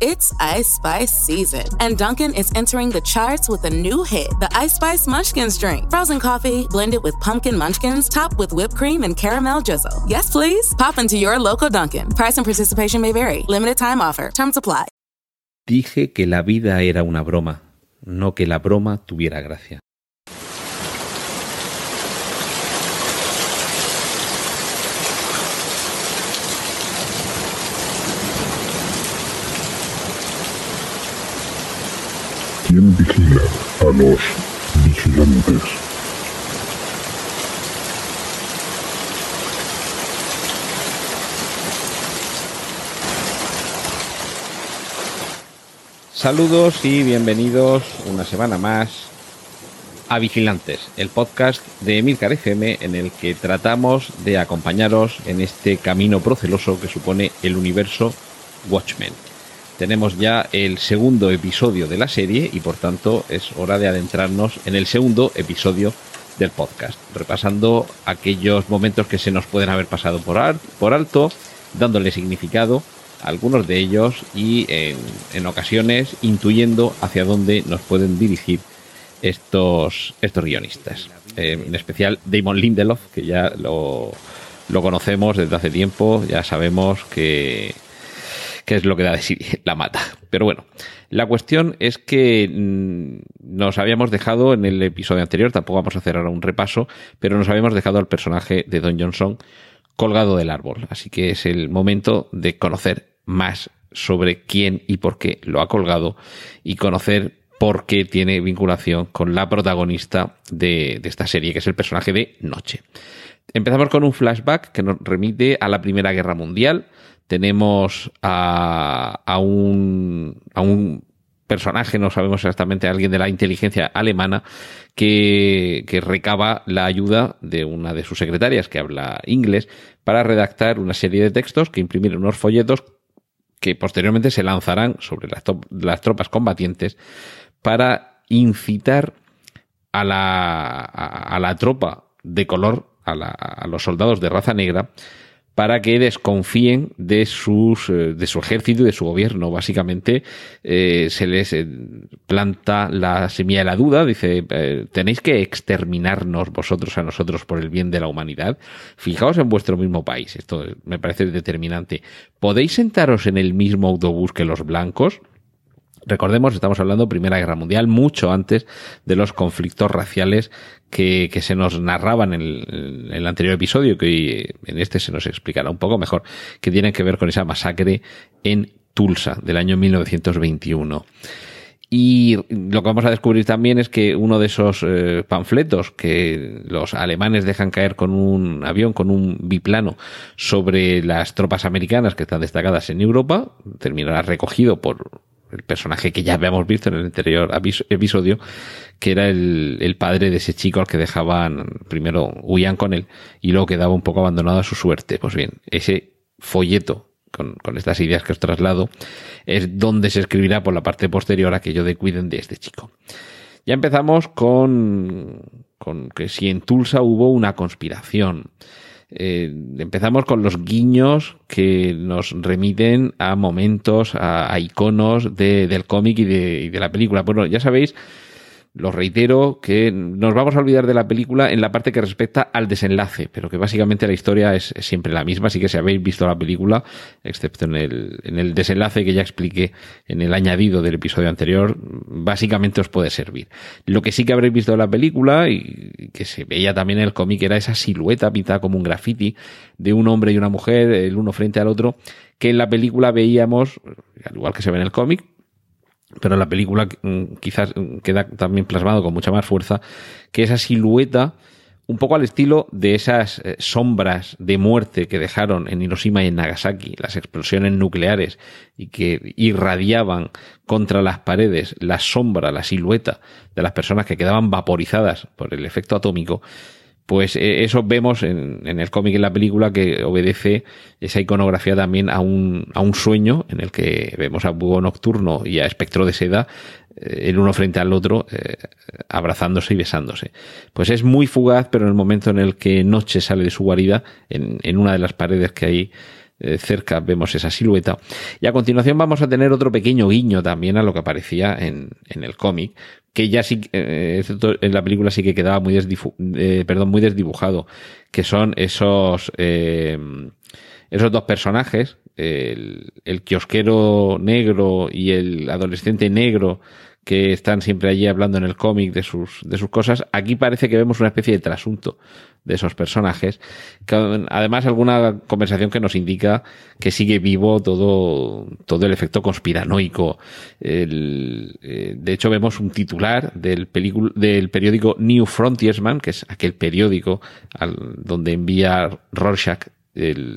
It's Ice Spice season, and Dunkin' is entering the charts with a new hit, the Ice Spice Munchkins drink. Frozen coffee blended with pumpkin munchkins, topped with whipped cream and caramel drizzle. Yes, please. Pop into your local Dunkin'. Price and participation may vary. Limited time offer. Terms apply. Dije que la vida era una broma, no que la broma tuviera gracia. ¿Quién vigila a los vigilantes? Saludos y bienvenidos una semana más a Vigilantes, el podcast de Emilcar FM en el que tratamos de acompañaros en este camino proceloso que supone el universo Watchmen. Tenemos ya el segundo episodio de la serie y por tanto es hora de adentrarnos en el segundo episodio del podcast, repasando aquellos momentos que se nos pueden haber pasado por, ar- por alto, dándole significado a algunos de ellos y en, en ocasiones intuyendo hacia dónde nos pueden dirigir estos, estos guionistas. Eh, en especial Damon Lindelof, que ya lo, lo conocemos desde hace tiempo, ya sabemos que, que es lo que da de sí la mata. Pero bueno, la cuestión es que mm, nos habíamos dejado en el episodio anterior, tampoco vamos a hacer ahora un repaso, pero nos habíamos dejado al personaje de Don Johnson colgado del árbol. Así que es el momento de conocer más sobre quién y por qué lo ha colgado y conocer por qué tiene vinculación con la protagonista de, de esta serie, que es el personaje de Noche. Empezamos con un flashback que nos remite a la Primera Guerra Mundial. Tenemos a, a un, a un personaje, no sabemos exactamente, alguien de la inteligencia alemana que, recaba la ayuda de una de sus secretarias que habla inglés para redactar una serie de textos que imprimir unos folletos que posteriormente se lanzarán sobre las, las tropas combatientes para incitar a la, a, a la tropa de color, a, la- a los soldados de raza negra, para que desconfíen de sus eh, de su ejército y de su gobierno. Básicamente eh, se les eh, planta la semilla de la duda, dice eh, tenéis que exterminarnos vosotros a nosotros por el bien de la humanidad. Fijaos en vuestro mismo país, esto me parece determinante. ¿Podéis sentaros en el mismo autobús que los blancos? Recordemos, estamos hablando Primera Guerra Mundial, mucho antes de los conflictos raciales que, que se nos narraban en el, anterior episodio, que hoy, en este se nos explicará un poco mejor, que tienen que ver con esa masacre en Tulsa del año 1921. Y lo que vamos a descubrir también es que uno de esos eh, panfletos que los alemanes dejan caer con un avión, con un biplano, sobre las tropas americanas que están destacadas en Europa, terminará recogido por el personaje que ya habíamos visto en el anterior episodio, que era el, el padre de ese chico al que dejaban, primero huían con él y luego quedaba un poco abandonado a su suerte. Pues bien, ese folleto con, con estas ideas que os traslado es donde se escribirá por la parte posterior aquello de cuiden de este chico. Ya empezamos con, con que si en Tulsa hubo una conspiración. Eh, empezamos con los guiños que nos remiten a momentos, a, a iconos de- del cómic y de, y de la película. Bueno, ya sabéis, lo reitero, que nos vamos a olvidar de la película en la parte que respecta al desenlace, pero que básicamente la historia es, siempre la misma, así que si habéis visto la película, excepto en el, en el desenlace que ya expliqué en el añadido del episodio anterior, básicamente os puede servir. Lo que sí que habréis visto de la película y que se veía también en el cómic era esa silueta pintada como un graffiti de un hombre y una mujer, el uno frente al otro, que en la película veíamos, al igual que se ve en el cómic, pero la película mm, quizás mm, queda también plasmado con mucha más fuerza que esa silueta un poco al estilo de esas eh, sombras de muerte que dejaron en Hiroshima y en Nagasaki, las explosiones nucleares y que irradiaban contra las paredes la sombra, la silueta de las personas que quedaban vaporizadas por el efecto atómico, pues eh, eso vemos en, en el cómic y en la película que obedece esa iconografía también a un, a un sueño en el que vemos a Búho Nocturno y a Espectro de Seda eh, el uno frente al otro eh, abrazándose y besándose. Pues es muy fugaz, pero en el momento en el que Noche sale de su guarida, en, en una de las paredes que hay cerca vemos esa silueta. Y a continuación vamos a tener otro pequeño guiño también a lo que aparecía en, en el cómic, que ya sí, eh, en la película sí que quedaba muy, eh, perdón, muy desdibujado, que son esos, esos dos personajes, el, el kiosquero negro y el adolescente negro, que están siempre allí hablando en el cómic de sus, de sus cosas. Aquí parece que vemos una especie de trasunto de esos personajes. además, alguna conversación que nos indica que sigue vivo todo, todo el efecto conspiranoico. Eh, de hecho, vemos un titular del, del periódico New Frontiersman, que es aquel periódico al, donde envía Rorschach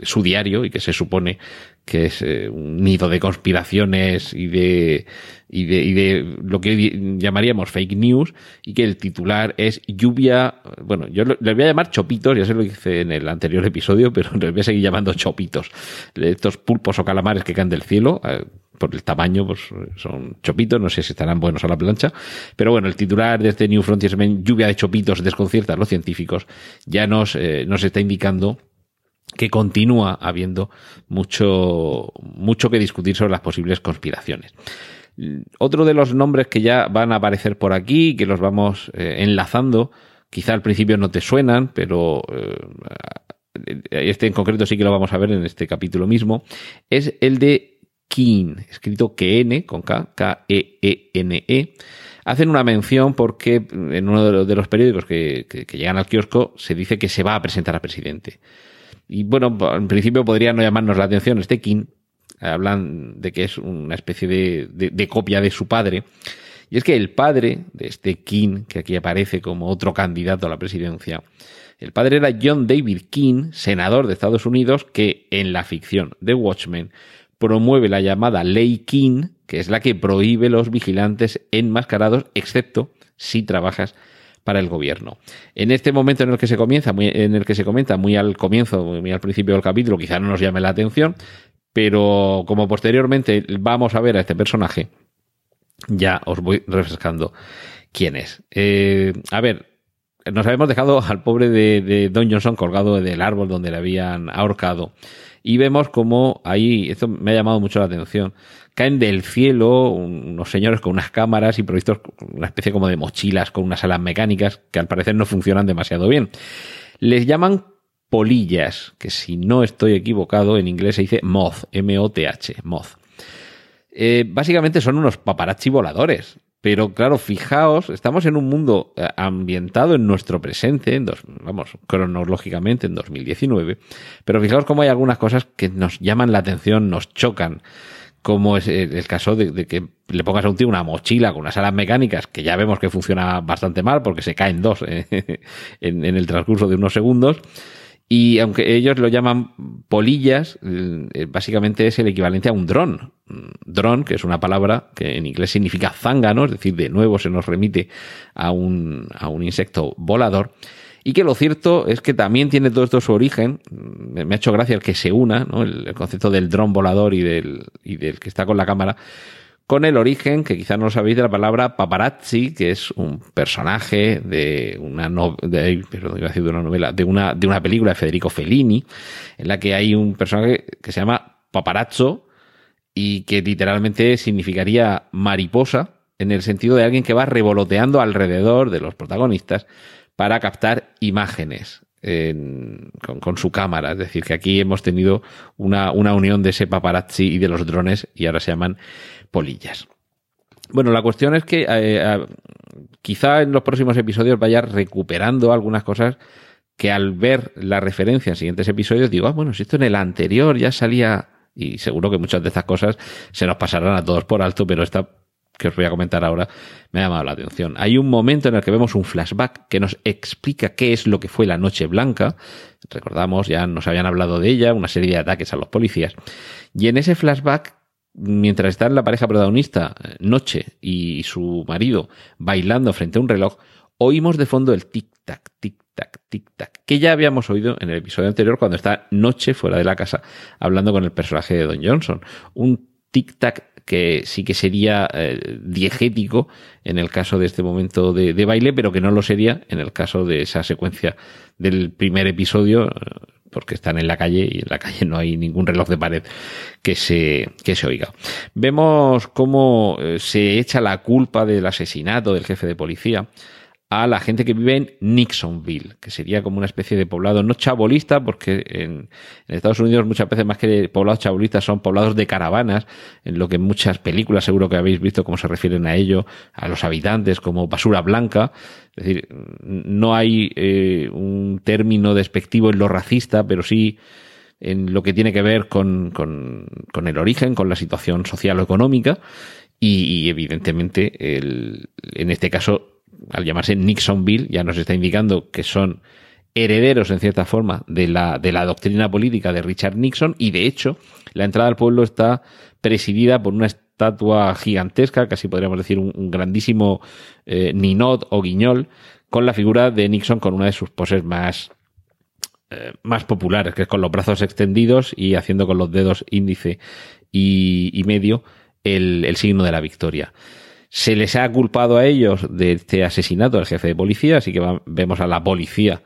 su diario y que se supone que es eh, un nido de conspiraciones y de, y de, y de lo que llamaríamos fake news y que el titular es lluvia, bueno, yo le voy a llamar chopitos, ya se lo hice en el anterior episodio, pero les voy a seguir llamando chopitos. Estos pulpos o calamares que caen del cielo, eh, por el tamaño, pues son chopitos, no sé si estarán buenos a la plancha, pero bueno, el titular de este New Frontiersman, lluvia de chopitos desconcierta a los científicos, ya nos, eh, nos está indicando que continúa habiendo mucho, mucho que discutir sobre las posibles conspiraciones. Otro de los nombres que ya van a aparecer por aquí, que los vamos eh, enlazando, quizá al principio no te suenan, pero eh, este en concreto sí que lo vamos a ver en este capítulo mismo, es el de Keen, escrito KN, con K, K-E-E-N-E. -E. Hacen una mención porque en uno de los periódicos que, que llegan al kiosco se dice que se va a presentar a presidente. Y bueno, en principio podría no llamarnos la atención este King. Hablan de que es una especie de, copia de su padre. Y es que el padre de este King, que aquí aparece como otro candidato a la presidencia, el padre era John David King, senador de Estados Unidos, que en la ficción de Watchmen promueve la llamada Ley King, que es la que prohíbe los vigilantes enmascarados, excepto si trabajas para el gobierno. En este momento en el que se comienza, muy, en el que se comenta muy al comienzo, muy al principio del capítulo, quizá no nos llame la atención, pero como posteriormente vamos a ver a este personaje, ya os voy refrescando quién es. Eh, a ver, nos habíamos dejado al pobre de, de, Don Johnson colgado del árbol donde le habían ahorcado. Y vemos como ahí, esto me ha llamado mucho la atención, caen del cielo unos señores con unas cámaras y provistos una especie como de mochilas con unas alas mecánicas que al parecer no funcionan demasiado bien. Les llaman polillas, que si no estoy equivocado en inglés se dice moth, M-O-T-H, moth. Eh, básicamente son unos paparazzi voladores. Pero claro, fijaos, estamos en un mundo eh, ambientado en nuestro presente, en dos, vamos, cronológicamente en 2019, pero fijaos cómo hay algunas cosas que nos llaman la atención, nos chocan como es el caso de, que le pongas a un tío una mochila con unas alas mecánicas, que ya vemos que funciona bastante mal porque se caen dos eh, en, el transcurso de unos segundos. Y aunque ellos lo llaman polillas, eh, básicamente es el equivalente a un dron. Dron, que es una palabra que en inglés significa zángano, es decir, de nuevo se nos remite a un, a un insecto volador. Y que lo cierto es que también tiene todo esto su origen. Me ha hecho gracia el que se una, ¿no? el, concepto del dron volador y del, y del que está con la cámara, con el origen, que quizás no lo sabéis, de la palabra paparazzi, que es un personaje de una, de, perdón, iba a decir de una novela, de una, de una película de Federico Fellini, en la que hay un personaje que se llama paparazzo y que literalmente significaría mariposa, en el sentido de alguien que va revoloteando alrededor de los protagonistas para captar imágenes con, su cámara. Es decir, que aquí hemos tenido una, una unión de ese paparazzi y de los drones y ahora se llaman polillas. Bueno, la cuestión es que eh, quizá en los próximos episodios vaya recuperando algunas cosas que al ver la referencia en siguientes episodios digo, ah, bueno, si esto en el anterior ya salía, y seguro que muchas de estas cosas se nos pasarán a todos por alto, pero esta que os voy a comentar ahora me ha llamado la atención. Hay un momento en el que vemos un flashback que nos explica qué es lo que fue la Noche Blanca. Recordamos, ya nos habían hablado de ella, una serie de ataques a los policías. Y en ese flashback, mientras están la pareja protagonista, Noche y su marido, bailando frente a un reloj, oímos de fondo el tic-tac, tic-tac, tic-tac, que ya habíamos oído en el episodio anterior cuando está Noche fuera de la casa hablando con el personaje de Don Johnson. Un tic-tac que sí que sería eh, diegético en el caso de este momento de, baile, pero que no lo sería en el caso de esa secuencia del primer episodio, porque están en la calle y en la calle no hay ningún reloj de pared que se, que se oiga. Vemos cómo eh, se echa la culpa del asesinato del jefe de policía a la gente que vive en Nixonville, que sería como una especie de poblado no chabolista, porque en, Estados Unidos muchas veces más que poblados chabolistas son poblados de caravanas, en lo que en muchas películas seguro que habéis visto cómo se refieren a ello, a los habitantes como basura blanca. Es decir, no hay eh, un término despectivo en lo racista, pero sí en lo que tiene que ver con, con, con el origen, con la situación social o económica. Y, y evidentemente, el, en este caso, al llamarse Nixonville, ya nos está indicando que son herederos, en cierta forma, de la, de la doctrina política de Richard Nixon, y de hecho, la entrada al pueblo está presidida por una estatua gigantesca, casi podríamos decir un, grandísimo eh, ninot o guiñol, con la figura de Nixon con una de sus poses más, eh, más populares, que es con los brazos extendidos y haciendo con los dedos índice y, medio el, el signo de la victoria. Se les ha culpado a ellos de este asesinato del jefe de policía, así que vemos a la policía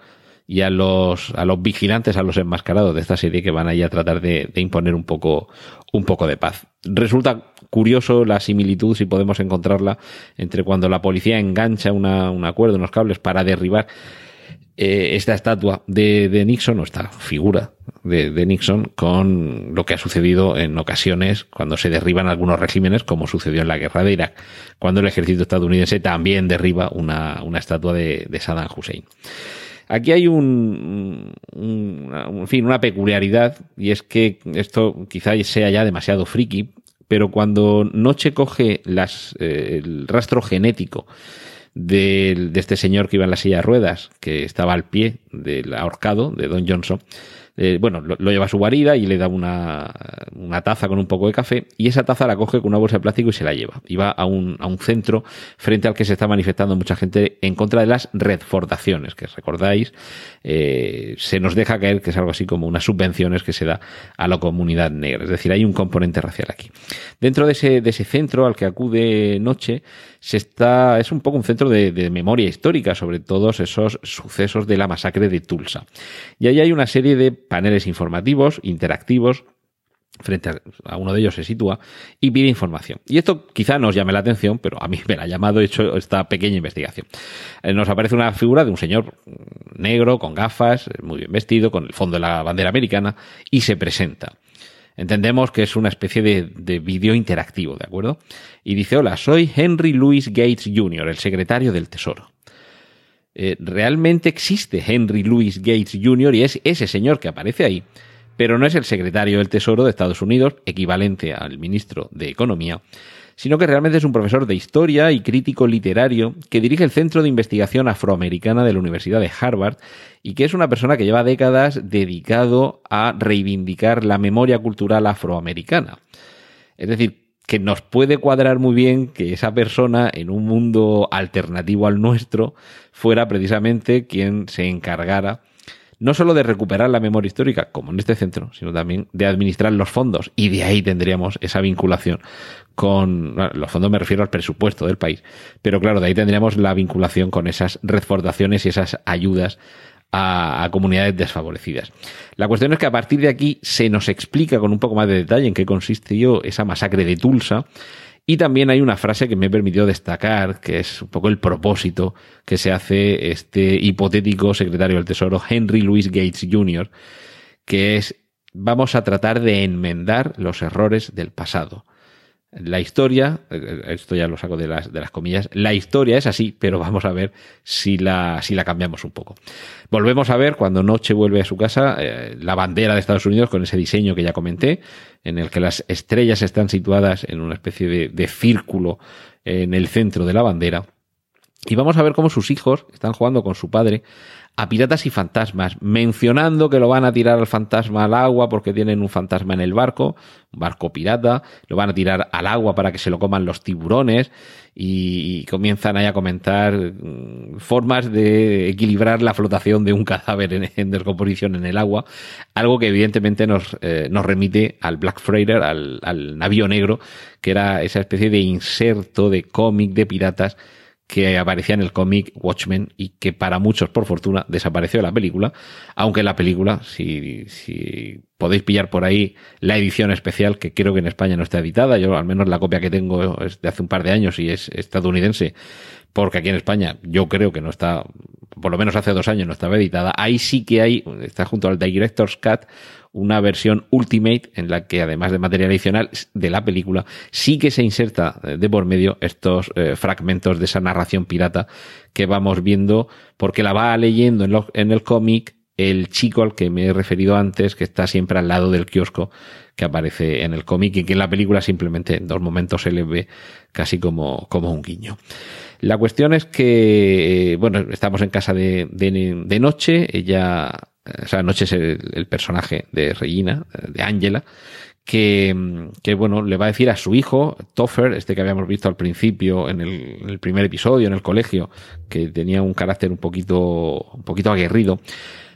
y a los, a los vigilantes, a los enmascarados de esta serie que van ahí a tratar de, imponer un poco, un poco de paz. Resulta curioso la similitud, si podemos encontrarla, entre cuando la policía engancha una, un acuerdo, unos cables para derribar eh, esta estatua de, de, Nixon o esta figura de, Nixon con lo que ha sucedido en ocasiones cuando se derriban algunos regímenes, como sucedió en la guerra de Irak, cuando el ejército estadounidense también derriba una, una estatua de, de, Saddam Hussein. Aquí hay un, en fin, una peculiaridad y es que esto quizá sea ya demasiado friki, pero cuando Noche coge las, eh, el rastro genético de, de, este señor que iba en la silla de ruedas, que estaba al pie del ahorcado de Don Johnson, eh, bueno, lo, lleva a su guarida y le da una, una, taza con un poco de café y esa taza la coge con una bolsa de plástico y se la lleva. Y va a un, a un centro frente al que se está manifestando mucha gente en contra de las redfordaciones, que recordáis, eh, se nos deja caer que es algo así como unas subvenciones que se da a la comunidad negra. Es decir, hay un componente racial aquí. Dentro de ese, de ese centro al que acude Noche, se está, es un poco un centro de, de memoria histórica sobre todos esos sucesos de la masacre de Tulsa. Y ahí hay una serie de paneles informativos, interactivos, frente a uno de ellos se sitúa y pide información. Y esto quizá nos llame la atención, pero a mí me la ha llamado hecho esta pequeña investigación. Eh, nos aparece una figura de un señor negro, con gafas, muy bien vestido, con el fondo de la bandera americana, y se presenta. Entendemos que es una especie de, de vídeo interactivo, ¿de acuerdo? Y dice, hola, soy Henry Louis Gates Jr., el secretario del Tesoro. Eh, realmente existe Henry Louis Gates Jr. y es ese señor que aparece ahí, pero no es el secretario del Tesoro de Estados Unidos, equivalente al ministro de Economía, sino que realmente es un profesor de historia y crítico literario que dirige el Centro de Investigación Afroamericana de la Universidad de Harvard y que es una persona que lleva décadas dedicado a reivindicar la memoria cultural afroamericana. Es decir, que nos puede cuadrar muy bien que esa persona en un mundo alternativo al nuestro fuera precisamente quien se encargara no solo de recuperar la memoria histórica, como en este centro, sino también de administrar los fondos. Y de ahí tendríamos esa vinculación con los fondos, me refiero al presupuesto del país. Pero claro, de ahí tendríamos la vinculación con esas reforzaciones y esas ayudas a, comunidades desfavorecidas. La cuestión es que a partir de aquí se nos explica con un poco más de detalle en qué consistió esa masacre de Tulsa. Y también hay una frase que me permitió destacar, que es un poco el propósito que se hace este hipotético secretario del Tesoro, Henry Louis Gates Jr., que es vamos a tratar de enmendar los errores del pasado. La historia, eh, esto ya lo saco de las, de las comillas, la historia es así, pero vamos a ver si la, si la cambiamos un poco. Volvemos a ver cuando Noche vuelve a su casa eh, la bandera de Estados Unidos con ese diseño que ya comenté, en el que las estrellas están situadas en una especie de, de círculo en el centro de la bandera Y vamos a ver cómo sus hijos están jugando con su padre a piratas y fantasmas, mencionando que lo van a tirar al fantasma al agua porque tienen un fantasma en el barco, un barco pirata, lo van a tirar al agua para que se lo coman los tiburones y, comienzan ahí a comentar mm, formas de equilibrar la flotación de un cadáver en, descomposición en el agua, algo que evidentemente nos, eh, nos remite al Black Freighter, al, al navío negro, que era esa especie de inserto de cómic de piratas que aparecía en el cómic Watchmen y que para muchos, por fortuna, desapareció de la película, aunque la película, si, si podéis pillar por ahí la edición especial, que creo que en España no está editada, yo al menos la copia que tengo es de hace un par de años y es estadounidense, porque aquí en España yo creo que no está, por lo menos hace dos años no estaba editada, ahí sí que hay, está junto al Director's Cut, una versión Ultimate en la que además de material adicional de la película sí que se inserta eh, de por medio estos eh, fragmentos de esa narración pirata que vamos viendo porque la va leyendo en, en el cómic el chico al que me he referido antes que está siempre al lado del kiosco que aparece en el cómic y que en la película simplemente en dos momentos se le ve casi como, como un guiño. La cuestión es que, eh, bueno, estamos en casa de, de, de noche, ella o sea, Noche es el, personaje de Regina, de Angela, que, que, bueno, le va a decir a su hijo, Toffer, este que habíamos visto al principio en el, primer episodio, en el colegio, que tenía un carácter un poquito, un poquito aguerrido, eh,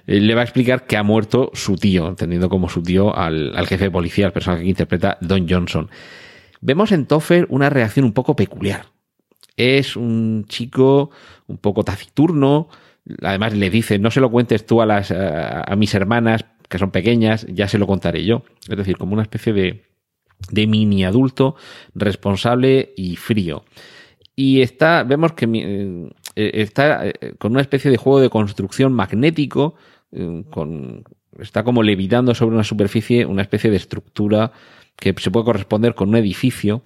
le va a explicar que ha muerto su tío, entendiendo como su tío al, al jefe de policía, el personaje que interpreta Don Johnson. Vemos en Toffer una reacción un poco peculiar. Es un chico un poco taciturno, además le dice, no se lo cuentes tú a, las, a, mis hermanas, que son pequeñas, ya se lo contaré yo. Es decir, como una especie de, de mini adulto responsable y frío. Y está, vemos que eh, está eh, con una especie de juego de construcción magnético, eh, con, está como levitando sobre una superficie una especie de estructura que se puede corresponder con un edificio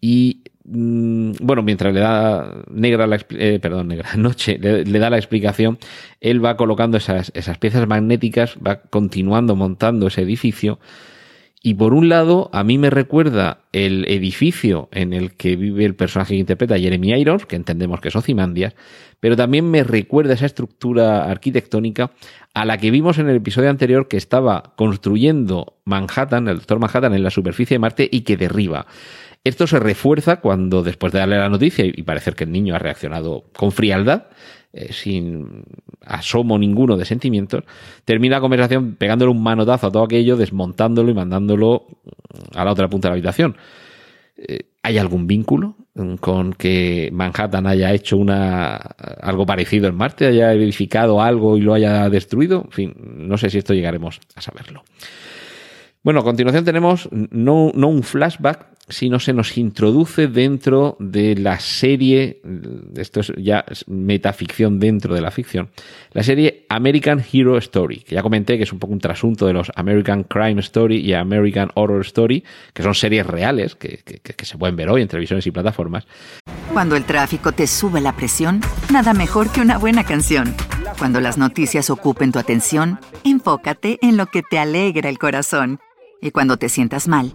y Mm, bueno, mientras le da negra la, eh, perdón, negra noche, le, da la explicación, él va colocando esas, esas piezas magnéticas, va continuando montando ese edificio. Y por un lado, a mí me recuerda el edificio en el que vive el personaje que interpreta Jeremy Irons, que entendemos que es Ozymandias, pero también me recuerda esa estructura arquitectónica a la que vimos en el episodio anterior que estaba construyendo Manhattan, el doctor Manhattan, en la superficie de Marte y que derriba. Esto se refuerza cuando, después de darle la noticia y parecer que el niño ha reaccionado con frialdad, eh, sin asomo ninguno de sentimientos, termina la conversación pegándole un manotazo a todo aquello, desmontándolo y mandándolo a la otra punta de la habitación. Eh, ¿Hay algún vínculo con que Manhattan haya hecho una, algo parecido en Marte, haya edificado algo y lo haya destruido? En fin, no sé si esto llegaremos a saberlo. Bueno, a continuación tenemos no, no un flashback, sino se nos introduce dentro de la serie, esto es ya metaficción dentro de la ficción, la serie American Hero Story, que ya comenté que es un poco un trasunto de los American Crime Story y American Horror Story, que son series reales que, que se pueden ver hoy en televisiones y plataformas. Cuando el tráfico te sube la presión, nada mejor que una buena canción. Cuando las noticias ocupen tu atención, enfócate en lo que te alegra el corazón. Y cuando te sientas mal,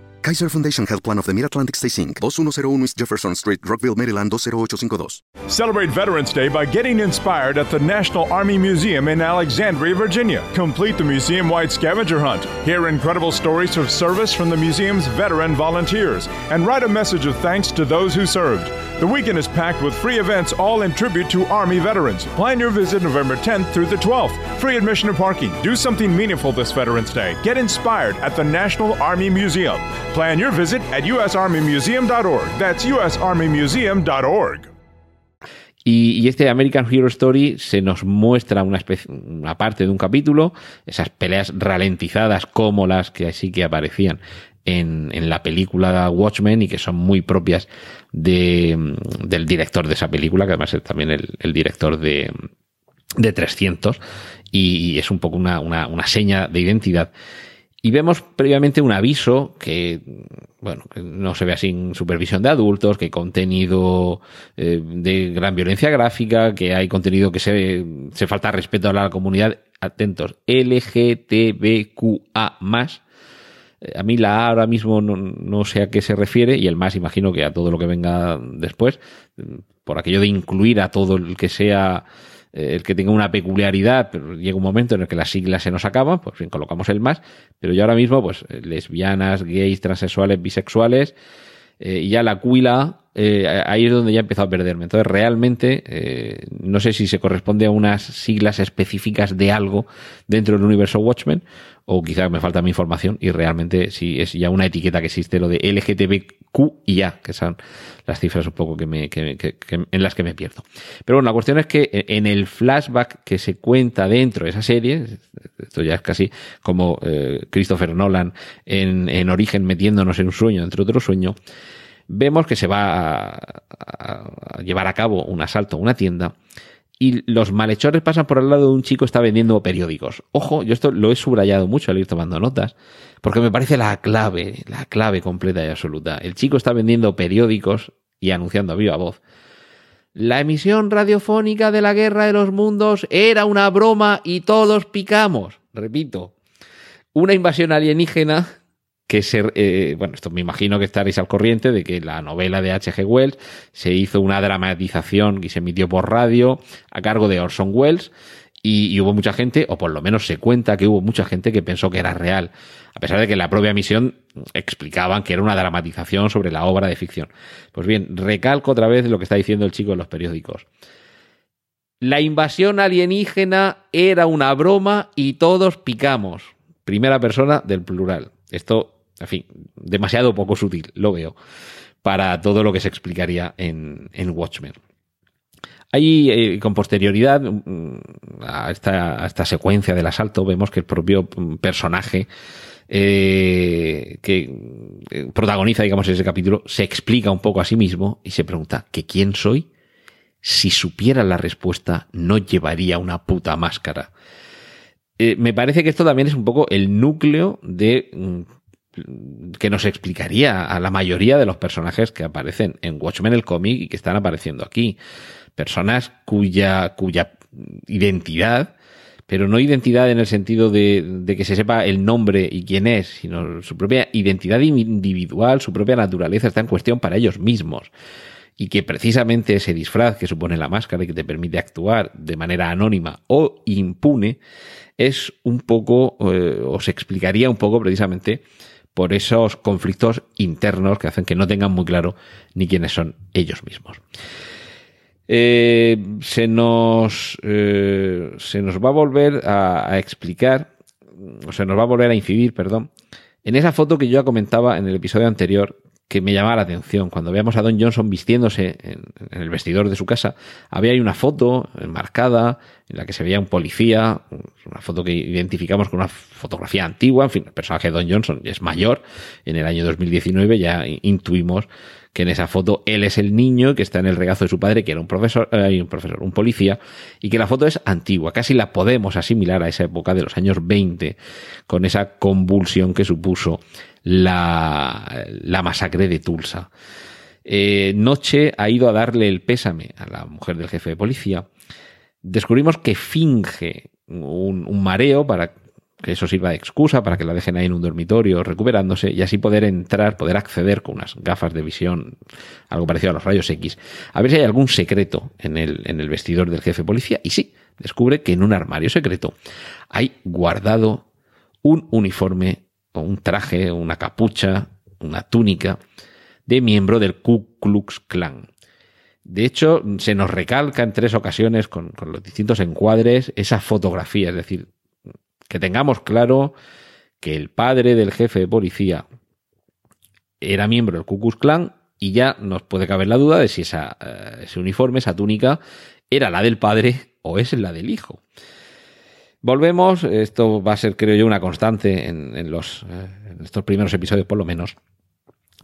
Kaiser Foundation Health Plan of the Mid-Atlantic Stay Inc., 2101 East Jefferson Street, Rockville, Maryland, 20852. Celebrate Veterans Day by getting inspired at the National Army Museum in Alexandria, Virginia. Complete the museum-wide scavenger hunt. Hear incredible stories of service from the museum's veteran volunteers, and write a message of thanks to those who served. The weekend is packed with free events all in tribute to Army veterans. Plan your visit November 10th through the 12th. Free admission and parking. Do something meaningful this Veterans Day. Get inspired at the National Army Museum. Plan your visit at usarmymuseum.org. That's usarmymuseum.org. Y, y, este American Hero Story se nos muestra una, especie, una parte de un capítulo, esas peleas ralentizadas como las que así que aparecían en, la película Watchmen y que son muy propias de, del director de esa película, que además es también el, director de, de 300 y, es un poco una, una, una seña de identidad. Y vemos previamente un aviso que, bueno, que no se vea sin supervisión de adultos, que contenido eh, de gran violencia gráfica, que hay contenido que se, se falta respeto a la comunidad, atentos, LGTBQA eh, a mí la A ahora mismo no, no, sé a qué se refiere y el más imagino que a todo lo que venga después, por aquello de incluir a todo el que sea eh, el que tenga una peculiaridad, pero llega un momento en el que las siglas se nos acaban, pues bien, colocamos el más, pero yo ahora mismo, pues eh, lesbianas, gays, transexuales, bisexuales, eh, y ya la cuila, ahí es donde ya empezó a perderme. Entonces, realmente, no sé si se corresponde a unas siglas específicas de algo dentro del universo Watchmen, o quizá me falta mi información y realmente si es ya una etiqueta que existe lo de LGTBQ y ya, que son las cifras un poco que me, que, que, en las que me pierdo. Pero bueno, la cuestión es que en el flashback que se cuenta dentro de esa serie, esto ya es casi como eh, Christopher Nolan en, en Origen metiéndonos en un sueño, entre otro sueño, vemos que se va a, llevar a cabo un asalto a una tienda y los malhechores pasan por el lado de un chico que está vendiendo periódicos. Ojo, yo esto lo he subrayado mucho al ir tomando notas, porque me parece la clave, la clave completa y absoluta. El chico está vendiendo periódicos y anunciando a viva voz. La emisión radiofónica de la Guerra de los Mundos era una broma y todos picamos. Repito, una invasión alienígena que ser, eh, bueno, esto me imagino que estaréis al corriente de que la novela de H.G. Wells se hizo una dramatización y se emitió por radio a cargo de Orson Welles y, hubo mucha gente, o por lo menos se cuenta que hubo mucha gente que pensó que era real, a pesar de que la propia misión explicaban que era una dramatización sobre la obra de ficción. Pues bien, recalco otra vez lo que está diciendo el chico en los periódicos. La invasión alienígena era una broma y todos picamos. Primera persona del plural. Esto en fin, demasiado poco sutil, lo veo, para todo lo que se explicaría en, Watchmen. Ahí, eh, con posterioridad mm, a esta, esta, secuencia del asalto, vemos que el propio personaje eh, que eh, protagoniza, digamos, ese capítulo, se explica un poco a sí mismo y se pregunta, ¿que quién soy? Si supiera la respuesta, no llevaría una puta máscara. me parece que esto también es un poco el núcleo de mm, que nos explicaría a la mayoría de los personajes que aparecen en Watchmen el cómic y que están apareciendo aquí. Personas cuya, cuya identidad, pero no identidad en el sentido de, de, que se sepa el nombre y quién es, sino su propia identidad individual, su propia naturaleza está en cuestión para ellos mismos. Y que precisamente ese disfraz que supone la máscara y que te permite actuar de manera anónima o impune, es un poco, eh, o se explicaría un poco precisamente por esos conflictos internos que hacen que no tengan muy claro ni quiénes son ellos mismos. Eh, se, nos, eh, se nos va a volver a, explicar, o se nos va a volver a incidir, perdón, en esa foto que yo ya comentaba en el episodio anterior, que me llamaba la atención. Cuando veamos a Don Johnson vistiéndose en, el vestidor de su casa, había ahí una foto enmarcada en la que se veía un policía, una foto que identificamos con una fotografía antigua. En fin, el personaje de Don Johnson es mayor. En el año 2019 ya intuimos que en esa foto él es el niño que está en el regazo de su padre, que era un profesor, eh, un profesor, un policía, y que la foto es antigua, casi la podemos asimilar a esa época de los años 20, con esa convulsión que supuso la, la masacre de Tulsa. Eh, Noche ha ido a darle el pésame a la mujer del jefe de policía. Descubrimos que finge un, mareo para que eso sirva de excusa para que la dejen ahí en un dormitorio recuperándose y así poder entrar, poder acceder con unas gafas de visión, algo parecido a los rayos X, a ver si hay algún secreto en el, en el vestidor del jefe policía. Y sí, descubre que en un armario secreto hay guardado un uniforme o un traje, una capucha, una túnica de miembro del Ku Klux Klan. De hecho, se nos recalca en tres ocasiones con, los distintos encuadres esa fotografía, es decir, que tengamos claro que el padre del jefe de policía era miembro del Ku Klux Klan y ya nos puede caber la duda de si esa, eh, ese uniforme, esa túnica, era la del padre o es la del hijo. Volvemos, esto va a ser creo yo una constante en, los, eh, en estos primeros episodios por lo menos.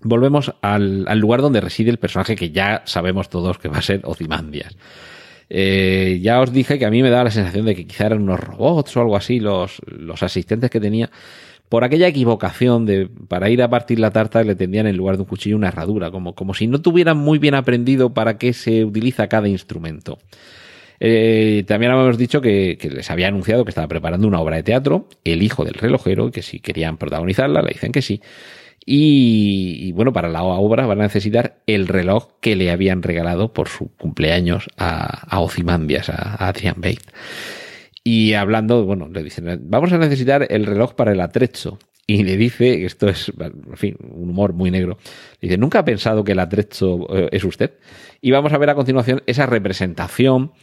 Volvemos al, lugar donde reside el personaje que ya sabemos todos que va a ser Ozymandias. Eh, ya os dije que a mí me daba la sensación de que quizá eran unos robots o algo así los, asistentes que tenía. por aquella equivocación de para ir a partir la tarta le tendían en lugar de un cuchillo una herradura, como, como si no tuvieran muy bien aprendido para qué se utiliza cada instrumento. Eh, también habíamos dicho que, les había anunciado que estaba preparando una obra de teatro, El hijo del relojero, que si querían protagonizarla, le dicen que sí. Y, bueno, para la obra van a necesitar el reloj que le habían regalado por su cumpleaños a, a a, Adrian Bate. Y hablando, bueno, le dicen, vamos a necesitar el reloj para el atrecho. Y le dice, esto es, en fin, un humor muy negro, dice, ¿nunca ha pensado que el atrecho eh, es usted? Y vamos a ver a continuación esa representación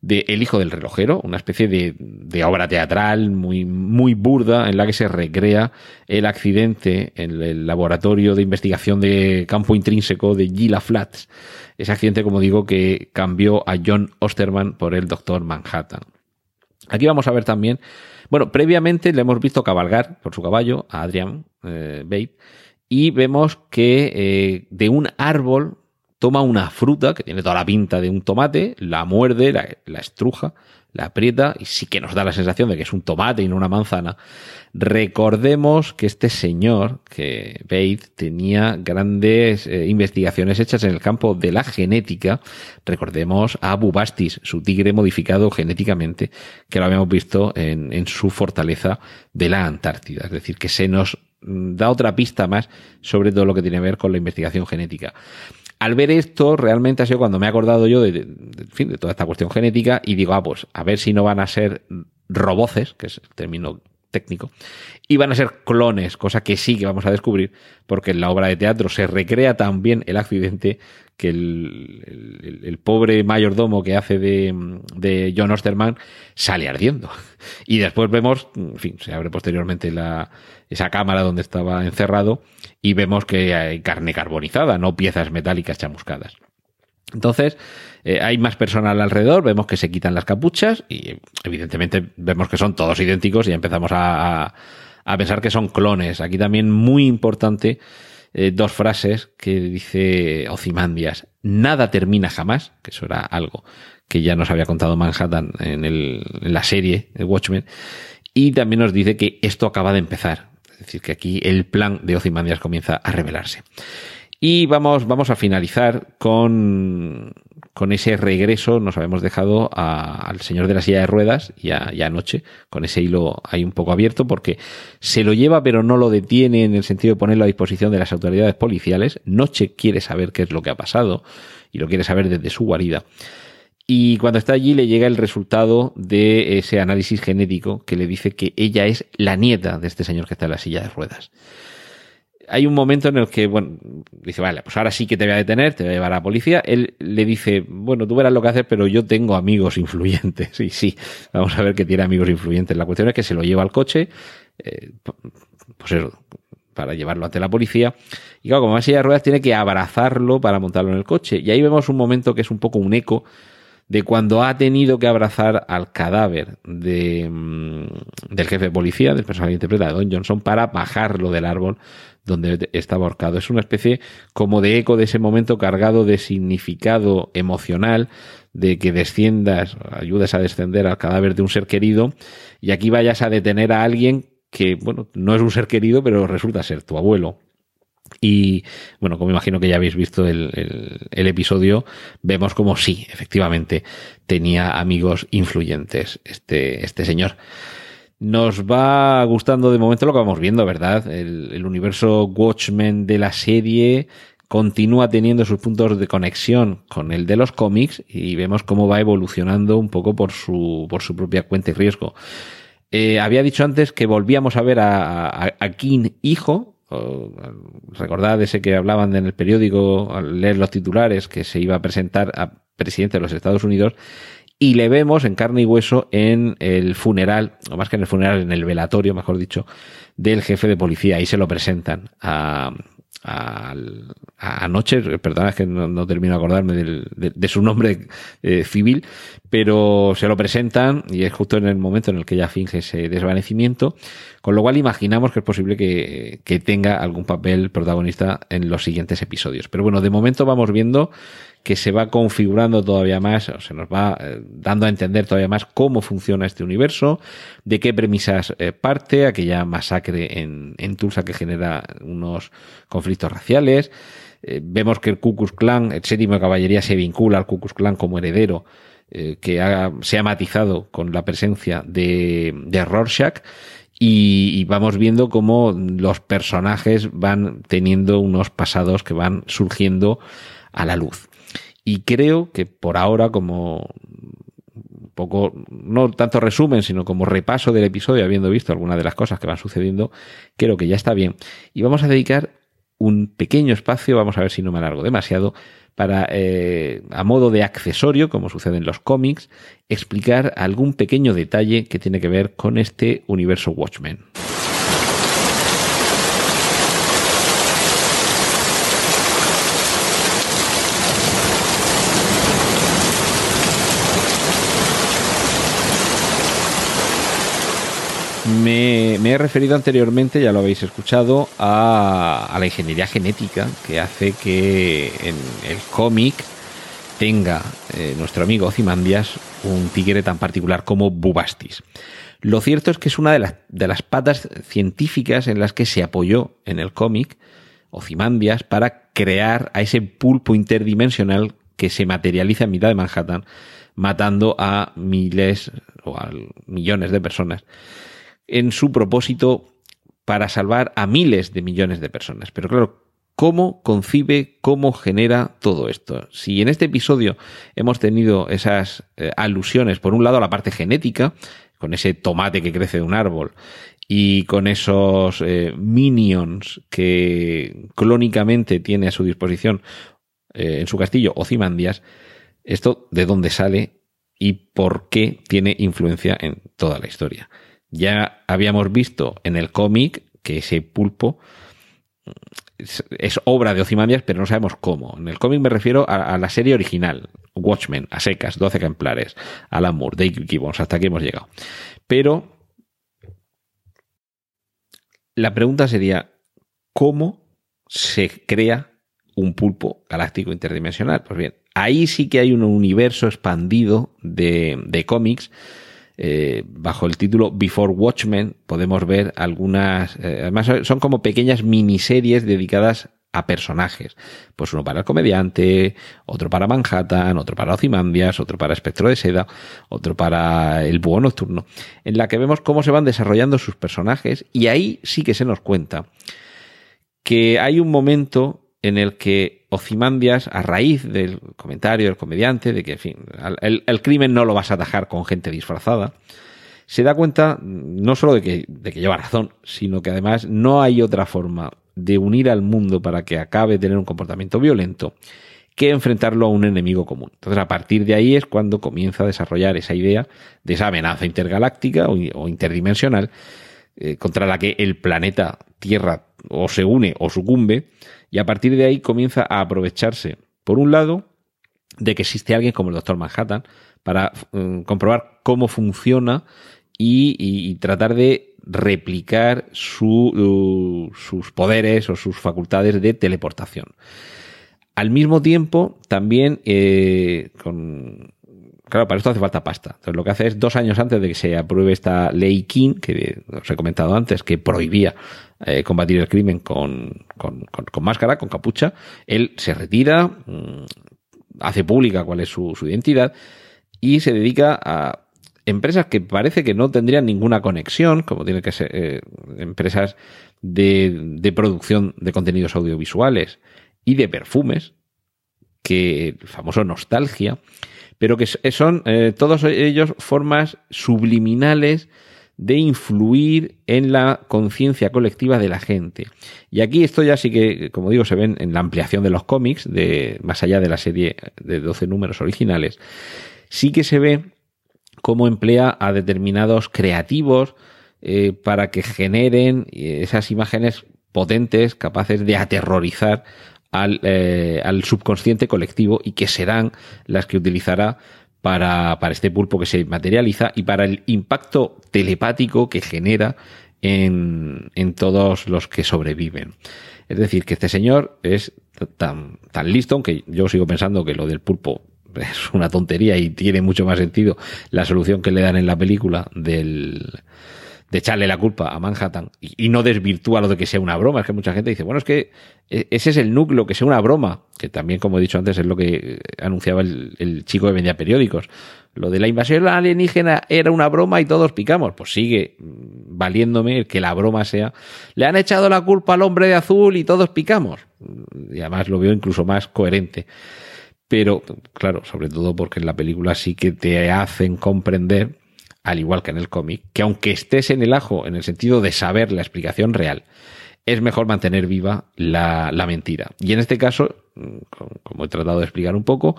de El hijo del relojero, una especie de, obra teatral muy, muy burda en la que se recrea el accidente en el laboratorio de investigación de campo intrínseco de Gila Flats. Ese accidente, como digo, que cambió a John Osterman por el doctor Manhattan. Aquí vamos a ver también, bueno, previamente le hemos visto cabalgar por su caballo a Adrian eh, y vemos que eh, de un árbol toma una fruta que tiene toda la pinta de un tomate, la muerde, la, estruja, la aprieta y sí que nos da la sensación de que es un tomate y no una manzana. Recordemos que este señor, que Bates, tenía grandes eh, investigaciones hechas en el campo de la genética. Recordemos a Bubastis, su tigre modificado genéticamente, que lo habíamos visto en, en su fortaleza de la Antártida. Es decir, que se nos mm, da otra pista más sobre todo lo que tiene que ver con la investigación genética al ver esto, realmente ha sido cuando me he acordado yo de, fin, de toda esta cuestión genética y digo, ah, pues a ver si no van a ser roboces, que es el término técnico, y van a ser clones, cosa que sí que vamos a descubrir, porque en la obra de teatro se recrea también el accidente que el, pobre mayordomo que hace de, de, John Osterman sale ardiendo. Y después vemos, en fin, se abre posteriormente la, esa cámara donde estaba encerrado y vemos que hay carne carbonizada, no piezas metálicas chamuscadas. Entonces, eh, hay más personal alrededor, vemos que se quitan las capuchas y evidentemente vemos que son todos idénticos y empezamos a, pensar que son clones. Aquí también muy importante eh, dos frases que dice Ocimandias. Nada termina jamás, que eso era algo que ya nos había contado Manhattan en, el, en la serie, el Watchmen. Y también nos dice que esto acaba de empezar. Es decir, que aquí el plan de Ozymandias comienza a revelarse. Y vamos, vamos a finalizar con, con ese regreso, nos habíamos dejado al señor de la silla de ruedas y, anoche, con ese hilo ahí un poco abierto, porque se lo lleva pero no lo detiene en el sentido de ponerlo a disposición de las autoridades policiales. Noche quiere saber qué es lo que ha pasado y lo quiere saber desde su guarida. Y cuando está allí le llega el resultado de ese análisis genético que le dice que ella es la nieta de este señor que está en la silla de ruedas. Hay un momento en el que, bueno, dice, vale, pues ahora sí que te voy a detener, te voy a llevar a la policía. Él le dice, bueno, tú verás lo que haces, pero yo tengo amigos influyentes. Y sí, vamos a ver que tiene amigos influyentes. La cuestión es que se lo lleva al coche, eh, pues eso, para llevarlo ante la policía. Y claro, como va en silla de ruedas, tiene que abrazarlo para montarlo en el coche. Y ahí vemos un momento que es un poco un eco de cuando ha tenido que abrazar al cadáver de, mm, del jefe de policía, del personaje interpretado de Don Johnson, para bajarlo del árbol donde estaba ahorcado. Es una especie como de eco de ese momento cargado de significado emocional, de que desciendas, ayudas a descender al cadáver de un ser querido, y aquí vayas a detener a alguien que, bueno, no es un ser querido, pero resulta ser tu abuelo y bueno, como imagino que ya habéis visto el, episodio, vemos como sí, efectivamente, tenía amigos influyentes este, este señor. Nos va gustando de momento lo que vamos viendo, ¿verdad? El, universo Watchmen de la serie continúa teniendo sus puntos de conexión con el de los cómics y vemos cómo va evolucionando un poco por su, por su propia cuenta y riesgo. Eh, había dicho antes que volvíamos a ver a, a, a King hijo, recordad ese que hablaban en el periódico al leer los titulares que se iba a presentar a presidente de los Estados Unidos y le vemos en carne y hueso en el funeral, o más que en el funeral, en el velatorio, mejor dicho, del jefe de policía. Ahí se lo presentan a, anoche, perdona, es que no, termino de acordarme de, su nombre eh, civil, pero se lo presentan y es justo en el momento en el que ella finge ese desvanecimiento, con lo cual imaginamos que es posible que, que tenga algún papel protagonista en los siguientes episodios. Pero bueno, de momento vamos viendo que se va configurando todavía más, o se nos va eh, dando a entender todavía más cómo funciona este universo, de qué premisas eh, parte, aquella masacre en, en, Tulsa que genera unos conflictos raciales. Eh, vemos que el Ku Klux Klan, el séptimo de caballería, se vincula al Ku Klux Klan como heredero, que se ha matizado con la presencia de, de Rorschach. Y, vamos viendo cómo los personajes van teniendo unos pasados que van surgiendo a la luz. Y creo que por ahora, como un poco, no tanto resumen, sino como repaso del episodio, habiendo visto algunas de las cosas que van sucediendo, creo que ya está bien. Y vamos a dedicar un pequeño espacio, vamos a ver si no me alargo demasiado, para, eh, a modo de accesorio, como sucede en los cómics, explicar algún pequeño detalle que tiene que ver con este universo Watchmen. Me, he referido anteriormente, ya lo habéis escuchado, a, la ingeniería genética que hace que en el cómic tenga eh, nuestro amigo Ozymandias un tigre tan particular como Bubastis. Lo cierto es que es una de las, de las patas científicas en las que se apoyó en el cómic Ozymandias para crear a ese pulpo interdimensional que se materializa en mitad de Manhattan, matando a miles o a millones de personas en su propósito para salvar a miles de millones de personas. Pero claro, ¿cómo concibe, cómo genera todo esto? Si en este episodio hemos tenido esas eh, alusiones, por un lado, a la parte genética, con ese tomate que crece de un árbol, y con esos eh, minions que clónicamente tiene a su disposición eh, en su castillo Ozymandias, esto de dónde sale y por qué tiene influencia en toda la historia. Ya habíamos visto en el cómic que ese pulpo es, obra de Ozymandias, pero no sabemos cómo. En el cómic me refiero a, la serie original, Watchmen, a secas, 12 ejemplares, Alan Moore, Dave Gibbons, hasta aquí hemos llegado. Pero la pregunta sería, ¿cómo se crea un pulpo galáctico interdimensional? Pues bien, ahí sí que hay un universo expandido de, de cómics eh, bajo el título Before Watchmen podemos ver algunas, eh, además son como pequeñas miniseries dedicadas a personajes. Pues uno para el comediante, otro para Manhattan, otro para Ozymandias, otro para Espectro de Seda, otro para el Búho Nocturno, en la que vemos cómo se van desarrollando sus personajes y ahí sí que se nos cuenta que hay un momento en el que Ocimandias, a raíz del comentario del comediante, de que, en fin, el, crimen no lo vas a atajar con gente disfrazada, se da cuenta no solo de que, lleva razón, sino que además no hay otra forma de unir al mundo para que acabe de tener un comportamiento violento que enfrentarlo a un enemigo común. Entonces, a partir de ahí es cuando comienza a desarrollar esa idea de esa amenaza intergaláctica o, interdimensional eh, contra la que el planeta Tierra o se une o sucumbe y a partir de ahí comienza a aprovecharse, por un lado, de que existe alguien como el Doctor Manhattan para mm, comprobar cómo funciona y, tratar de replicar uh, sus poderes o sus facultades de teleportación. Al mismo tiempo, también eh, con, Claro, para esto hace falta pasta. Entonces, lo que hace es dos años antes de que se apruebe esta ley King, que os he comentado antes, que prohibía eh, combatir el crimen con, con, máscara, con capucha, él se retira, mm, hace pública cuál es su, identidad y se dedica a empresas que parece que no tendrían ninguna conexión, como tienen que ser eh, empresas de, de producción de contenidos audiovisuales y de perfumes, que el famoso nostalgia, pero que son eh, todos ellos formas subliminales de influir en la conciencia colectiva de la gente. Y aquí esto ya sí que, como digo, se ven en la ampliación de los cómics, de, más allá de la serie de 12 números originales, sí que se ve cómo emplea a determinados creativos eh, para que generen eh, esas imágenes potentes capaces de aterrorizar eh, al, subconsciente colectivo y que serán las que utilizará para, para, este pulpo que se materializa y para el impacto telepático que genera en, en todos los que sobreviven. Es decir, que este señor es tan, tan listo, aunque yo sigo pensando que lo del pulpo es una tontería y tiene mucho más sentido la solución que le dan en la película del de echarle la culpa a Manhattan y, no desvirtúa lo de que sea una broma. Es que mucha gente dice, bueno, es que e, ese es el núcleo, que sea una broma, que también, como he dicho antes, es lo que anunciaba el, el chico que vendía periódicos. Lo de la invasión alienígena era una broma y todos picamos. Pues sigue valiéndome que la broma sea, le han echado la culpa al hombre de azul y todos picamos. Y además lo veo incluso más coherente. Pero, claro, sobre todo porque en la película sí que te hacen comprender al igual que en el cómic, que aunque estés en el ajo en el sentido de saber la explicación real, es mejor mantener viva la, mentira. Y en este caso, como he tratado de explicar un poco,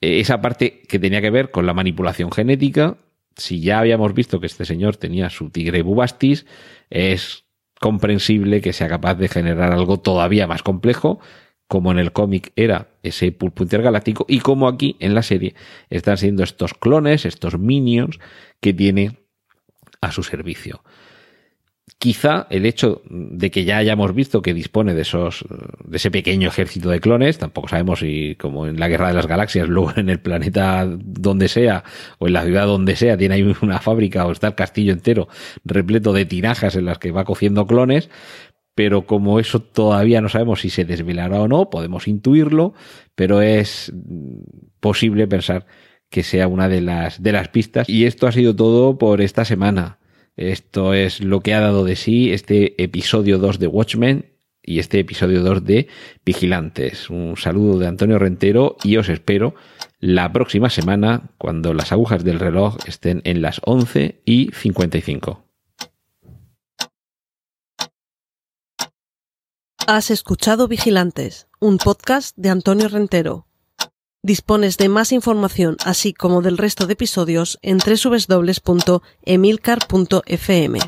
eh, esa parte que tenía que ver con la manipulación genética, si ya habíamos visto que este señor tenía su tigre bubastis, es comprensible que sea capaz de generar algo todavía más complejo como en el cómic era ese pulpo intergaláctico y como aquí en la serie están siendo estos clones, estos minions que tiene a su servicio. Quizá el hecho de que ya hayamos visto que dispone de esos, de ese pequeño ejército de clones, tampoco sabemos si, como en la Guerra de las Galaxias, luego en el planeta donde sea, o en la ciudad donde sea, tiene ahí una fábrica o está el castillo entero repleto de tinajas en las que va cociendo clones, pero como eso todavía no sabemos si se desvelará o no, podemos intuirlo, pero es posible pensar que sea una de las, de las pistas. Y esto ha sido todo por esta semana. Esto es lo que ha dado de sí este episodio 2 de Watchmen y este episodio 2 de Vigilantes. Un saludo de Antonio Rentero y os espero la próxima semana cuando las agujas del reloj estén en las 11 y 55. Has escuchado Vigilantes, un podcast de Antonio Rentero. Dispones de más información, así como del resto de episodios, en www.emilcar.fm.